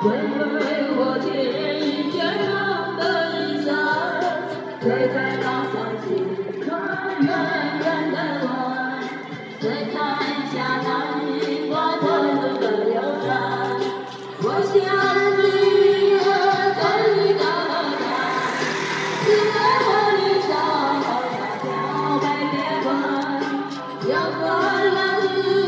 为我牵一的衣衫，走在稻香村。远远的，我在看下那银光滚滚的。我想你呀，等你到何只。你和，你笑我，把酒别关，要问人。